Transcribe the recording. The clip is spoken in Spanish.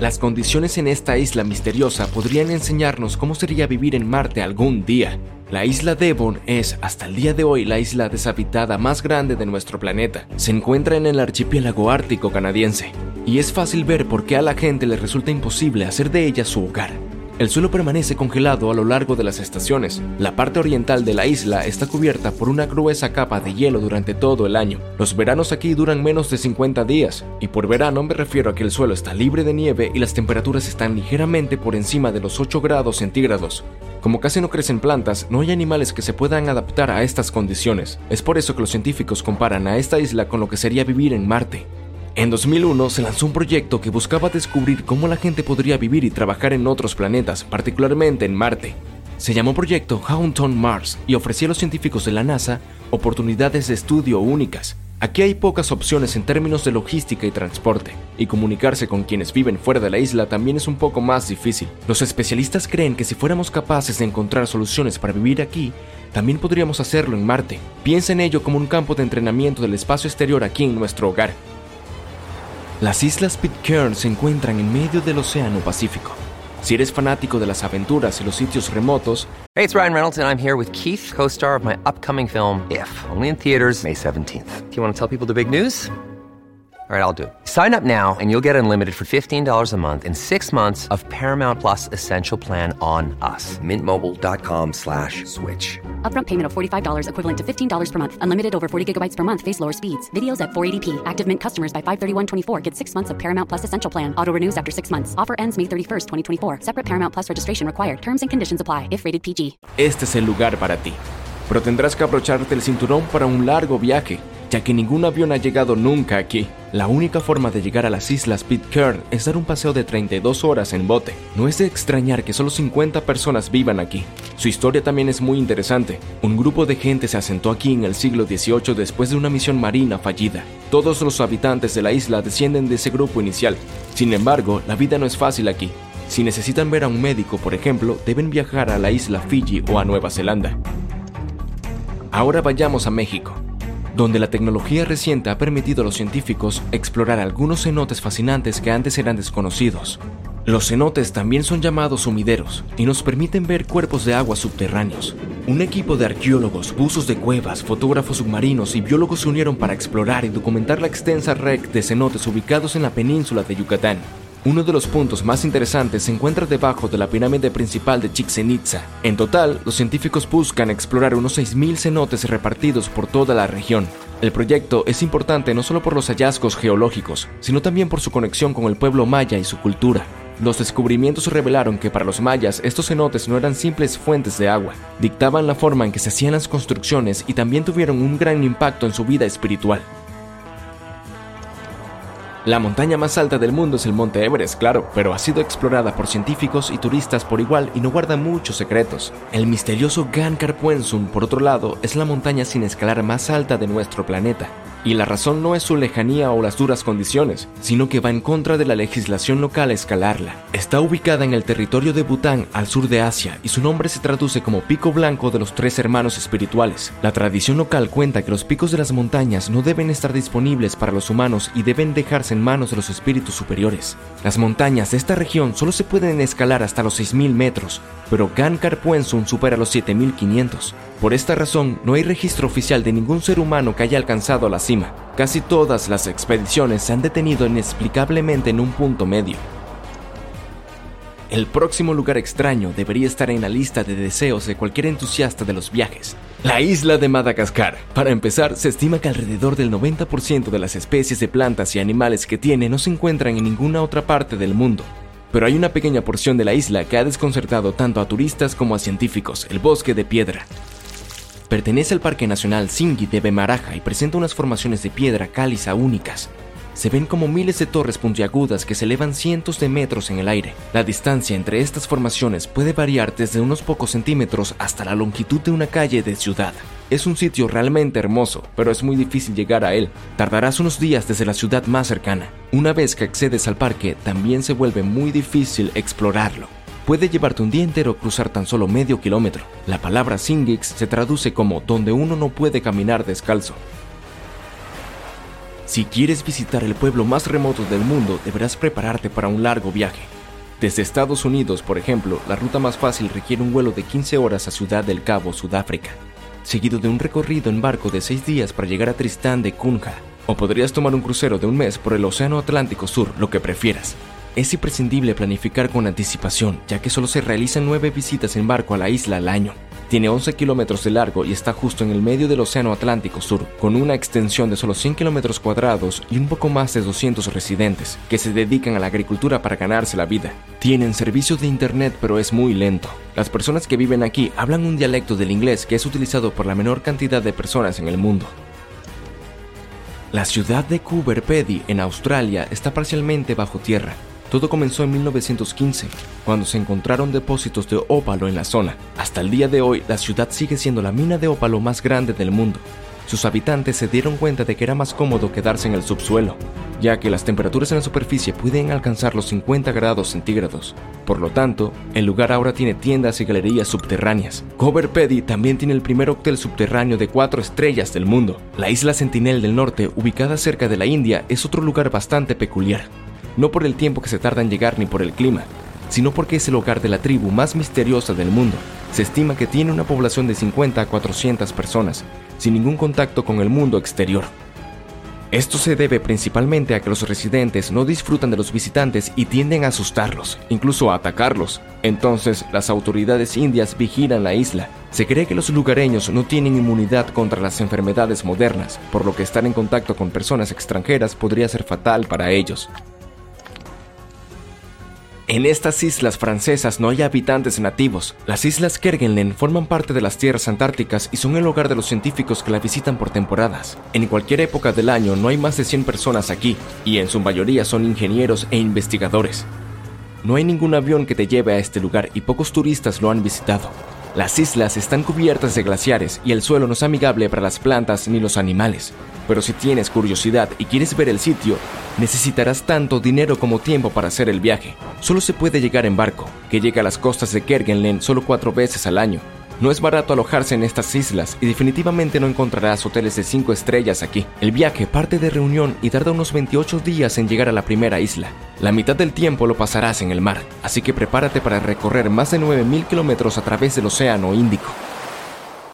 Las condiciones en esta isla misteriosa podrían enseñarnos cómo sería vivir en Marte algún día. La isla Devon es, hasta el día de hoy, la isla deshabitada más grande de nuestro planeta. Se encuentra en el archipiélago ártico canadiense, y es fácil ver por qué a la gente le resulta imposible hacer de ella su hogar. El suelo permanece congelado a lo largo de las estaciones. La parte oriental de la isla está cubierta por una gruesa capa de hielo durante todo el año. Los veranos aquí duran menos de 50 días, y por verano me refiero a que el suelo está libre de nieve y las temperaturas están ligeramente por encima de los 8 grados centígrados. Como casi no crecen plantas, no hay animales que se puedan adaptar a estas condiciones. Es por eso que los científicos comparan a esta isla con lo que sería vivir en Marte. En 2001 se lanzó un proyecto que buscaba descubrir cómo la gente podría vivir y trabajar en otros planetas, particularmente en Marte. Se llamó Proyecto Haunton Mars y ofrecía a los científicos de la NASA oportunidades de estudio únicas. Aquí hay pocas opciones en términos de logística y transporte, y comunicarse con quienes viven fuera de la isla también es un poco más difícil. Los especialistas creen que si fuéramos capaces de encontrar soluciones para vivir aquí, también podríamos hacerlo en Marte. Piensa en ello como un campo de entrenamiento del espacio exterior aquí en nuestro hogar. Las islas Pitcairn se encuentran en medio del Océano Pacífico. Si eres fanático de las aventuras y los sitios remotos, Hey, it's Ryan Reynolds, and I'm here with Keith, co star of my upcoming film, If, only in theaters, May 17th. Do you want to tell people the big news? All right, I'll do it. Sign up now and you'll get unlimited for $15 a month and six months of Paramount Plus Essential Plan on us. Mintmobile.com slash switch. Upfront payment of $45 equivalent to $15 per month. Unlimited over 40 gigabytes per month. Face lower speeds. Videos at 480p. Active Mint customers by 531.24 get six months of Paramount Plus Essential Plan. Auto renews after six months. Offer ends May 31st, 2024. Separate Paramount Plus registration required. Terms and conditions apply if rated PG. este es el lugar para ti. Pero tendrás que abrocharte el cinturón para un largo viaje, ya que ningún avión ha llegado nunca aquí. La única forma de llegar a las islas Pitcairn es dar un paseo de 32 horas en bote. No es de extrañar que solo 50 personas vivan aquí. Su historia también es muy interesante. Un grupo de gente se asentó aquí en el siglo XVIII después de una misión marina fallida. Todos los habitantes de la isla descienden de ese grupo inicial. Sin embargo, la vida no es fácil aquí. Si necesitan ver a un médico, por ejemplo, deben viajar a la isla Fiji o a Nueva Zelanda. Ahora vayamos a México, donde la tecnología reciente ha permitido a los científicos explorar algunos cenotes fascinantes que antes eran desconocidos. Los cenotes también son llamados sumideros y nos permiten ver cuerpos de agua subterráneos. Un equipo de arqueólogos, buzos de cuevas, fotógrafos submarinos y biólogos se unieron para explorar y documentar la extensa red de cenotes ubicados en la península de Yucatán. Uno de los puntos más interesantes se encuentra debajo de la pirámide principal de Chichén Itzá. En total, los científicos buscan explorar unos 6.000 cenotes repartidos por toda la región. El proyecto es importante no solo por los hallazgos geológicos, sino también por su conexión con el pueblo maya y su cultura. Los descubrimientos revelaron que para los mayas estos cenotes no eran simples fuentes de agua, dictaban la forma en que se hacían las construcciones y también tuvieron un gran impacto en su vida espiritual. La montaña más alta del mundo es el Monte Everest, claro, pero ha sido explorada por científicos y turistas por igual y no guarda muchos secretos. El misterioso Gan Carpuensum, por otro lado, es la montaña sin escalar más alta de nuestro planeta. Y la razón no es su lejanía o las duras condiciones, sino que va en contra de la legislación local escalarla. Está ubicada en el territorio de Bután, al sur de Asia, y su nombre se traduce como Pico Blanco de los Tres Hermanos Espirituales. La tradición local cuenta que los picos de las montañas no deben estar disponibles para los humanos y deben dejarse en manos de los espíritus superiores. Las montañas de esta región solo se pueden escalar hasta los 6.000 metros, pero Gan Carpuensum supera los 7.500. Por esta razón, no hay registro oficial de ningún ser humano que haya alcanzado la cima. Casi todas las expediciones se han detenido inexplicablemente en un punto medio. El próximo lugar extraño debería estar en la lista de deseos de cualquier entusiasta de los viajes. La isla de Madagascar. Para empezar, se estima que alrededor del 90% de las especies de plantas y animales que tiene no se encuentran en ninguna otra parte del mundo. Pero hay una pequeña porción de la isla que ha desconcertado tanto a turistas como a científicos, el bosque de piedra. Pertenece al Parque Nacional Singhi de Bemaraja y presenta unas formaciones de piedra caliza únicas se ven como miles de torres puntiagudas que se elevan cientos de metros en el aire. La distancia entre estas formaciones puede variar desde unos pocos centímetros hasta la longitud de una calle de ciudad. Es un sitio realmente hermoso, pero es muy difícil llegar a él. Tardarás unos días desde la ciudad más cercana. Una vez que accedes al parque, también se vuelve muy difícil explorarlo. Puede llevarte un día entero cruzar tan solo medio kilómetro. La palabra Singix se traduce como donde uno no puede caminar descalzo. Si quieres visitar el pueblo más remoto del mundo, deberás prepararte para un largo viaje. Desde Estados Unidos, por ejemplo, la ruta más fácil requiere un vuelo de 15 horas a Ciudad del Cabo, Sudáfrica, seguido de un recorrido en barco de 6 días para llegar a Tristán de Cunha. O podrías tomar un crucero de un mes por el Océano Atlántico Sur, lo que prefieras. Es imprescindible planificar con anticipación, ya que solo se realizan 9 visitas en barco a la isla al año. Tiene 11 kilómetros de largo y está justo en el medio del Océano Atlántico Sur, con una extensión de solo 100 kilómetros cuadrados y un poco más de 200 residentes, que se dedican a la agricultura para ganarse la vida. Tienen servicio de internet pero es muy lento. Las personas que viven aquí hablan un dialecto del inglés que es utilizado por la menor cantidad de personas en el mundo. La ciudad de Coober Pedy en Australia está parcialmente bajo tierra, todo comenzó en 1915, cuando se encontraron depósitos de ópalo en la zona. Hasta el día de hoy, la ciudad sigue siendo la mina de ópalo más grande del mundo. Sus habitantes se dieron cuenta de que era más cómodo quedarse en el subsuelo, ya que las temperaturas en la superficie pueden alcanzar los 50 grados centígrados. Por lo tanto, el lugar ahora tiene tiendas y galerías subterráneas. Cover Pedy también tiene el primer hotel subterráneo de cuatro estrellas del mundo. La isla Sentinel del Norte, ubicada cerca de la India, es otro lugar bastante peculiar no por el tiempo que se tarda en llegar ni por el clima, sino porque es el hogar de la tribu más misteriosa del mundo. Se estima que tiene una población de 50 a 400 personas, sin ningún contacto con el mundo exterior. Esto se debe principalmente a que los residentes no disfrutan de los visitantes y tienden a asustarlos, incluso a atacarlos. Entonces, las autoridades indias vigilan la isla. Se cree que los lugareños no tienen inmunidad contra las enfermedades modernas, por lo que estar en contacto con personas extranjeras podría ser fatal para ellos. En estas islas francesas no hay habitantes nativos. Las islas Kerguelen forman parte de las tierras antárticas y son el hogar de los científicos que la visitan por temporadas. En cualquier época del año no hay más de 100 personas aquí, y en su mayoría son ingenieros e investigadores. No hay ningún avión que te lleve a este lugar y pocos turistas lo han visitado. Las islas están cubiertas de glaciares y el suelo no es amigable para las plantas ni los animales. Pero si tienes curiosidad y quieres ver el sitio, necesitarás tanto dinero como tiempo para hacer el viaje. Solo se puede llegar en barco, que llega a las costas de Kerguelen solo cuatro veces al año, no es barato alojarse en estas islas y definitivamente no encontrarás hoteles de 5 estrellas aquí. El viaje parte de Reunión y tarda unos 28 días en llegar a la primera isla. La mitad del tiempo lo pasarás en el mar, así que prepárate para recorrer más de 9.000 kilómetros a través del Océano Índico.